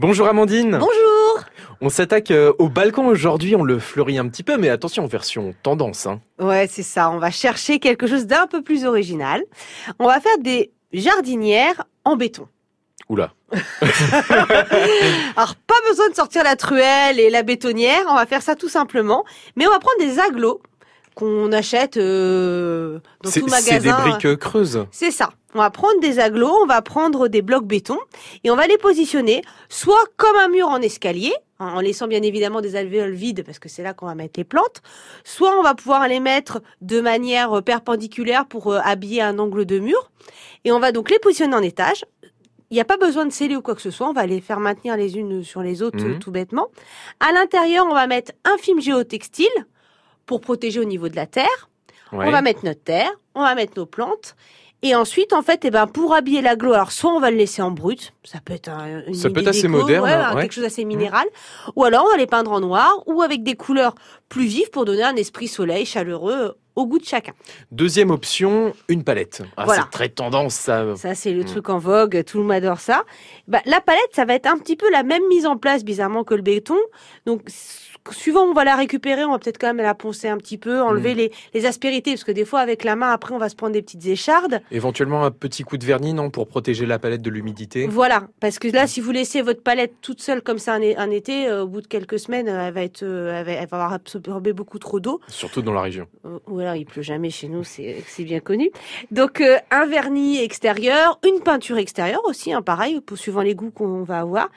Bonjour Amandine. Bonjour. On s'attaque euh, au balcon aujourd'hui, on le fleurit un petit peu, mais attention, version tendance. Hein. Ouais, c'est ça. On va chercher quelque chose d'un peu plus original. On va faire des jardinières en béton. Oula. Alors, pas besoin de sortir la truelle et la bétonnière. On va faire ça tout simplement. Mais on va prendre des aglos qu'on achète euh, dans C'est tout c'est magasin. des briques euh, creuses. C'est ça. On va prendre des aglos, on va prendre des blocs béton et on va les positionner soit comme un mur en escalier, en en laissant bien évidemment des alvéoles vides parce que c'est là qu'on va mettre les plantes, soit on va pouvoir les mettre de manière euh, perpendiculaire pour euh, habiller un angle de mur et on va donc les positionner en étage. Il n'y a pas besoin de sceller ou quoi que ce soit, on va les faire maintenir les unes sur les autres euh, tout bêtement. À l'intérieur, on va mettre un film géotextile pour protéger au niveau de la terre. Ouais. On va mettre notre terre, on va mettre nos plantes. Et ensuite, en fait, eh ben, pour habiller l'aglo, alors soit on va le laisser en brut, ça peut être un, une Ça peut être assez déco, moderne, ouais, hein, ouais. quelque chose d'assez minéral, ou alors on va les peindre en noir ou avec des couleurs plus vives pour donner un esprit soleil chaleureux au goût de chacun. Deuxième option, une palette. Ah, Voilà. C'est très tendance ça. Ça, c'est le Mm. truc en vogue, tout le monde adore ça. Bah, la palette, ça va être un petit peu la même mise en place, bizarrement, que le béton. Donc, suivant on va la récupérer, on va peut-être quand même la poncer un petit peu, enlever Mm. les, les aspérités, parce que des fois, avec la main, après, on va se prendre des petites échardes. Éventuellement un petit coup de vernis, non, pour protéger la palette de l'humidité. Voilà, parce que là, si vous laissez votre palette toute seule comme ça un, été, euh, au bout de quelques semaines, euh, elle va être, euh, elle va, avoir absorbé beaucoup trop d'eau. Surtout dans la région. Euh, il pleut jamais chez nous, c'est c'est bien connu. Donc euh, un vernis extérieur, une peinture extérieure aussi, hein, pareil, pour, suivant les goûts qu'on va avoir.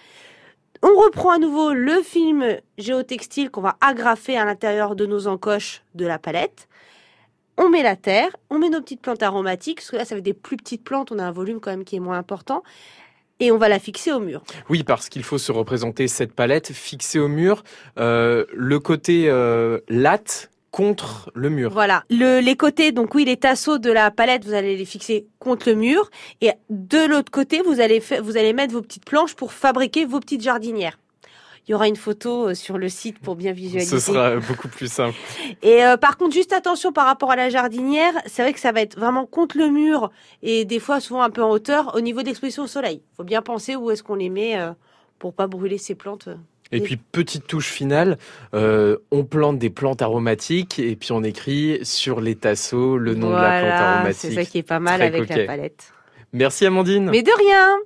On reprend à nouveau le film géotextile qu'on va agrafer à l'intérieur de nos encoches de la palette. On met la terre, on met nos petites plantes aromatiques, parce que là ça fait des plus petites plantes, on a un volume quand même qui est moins important, et on va la fixer au mur. Oui, parce qu'il faut se représenter cette palette fixée au mur, euh, le côté euh, latte contre le mur. Voilà. Le, les côtés, donc oui, les tasseaux de la palette, vous allez les fixer contre le mur. Et de l'autre côté, vous allez, vous allez mettre vos petites planches pour fabriquer vos petites jardinières. Il y aura une photo euh, sur le site pour bien visualiser. Ce sera beaucoup plus simple. Et euh, par contre, juste attention par rapport à la jardinière, c'est vrai que ça va être vraiment contre le mur et des fois souvent un peu en hauteur au niveau d'exposition au soleil. Il faut bien penser où est-ce qu'on les met euh, pour pas brûler ces plantes. Et Et- puis petite touche finale, euh, on plante des plantes aromatiques et puis on écrit sur les tasseaux le nom de la plante aromatique. c'est ça qui est pas mal Très avec coquet. la palette. Merci Amandine. Mais de rien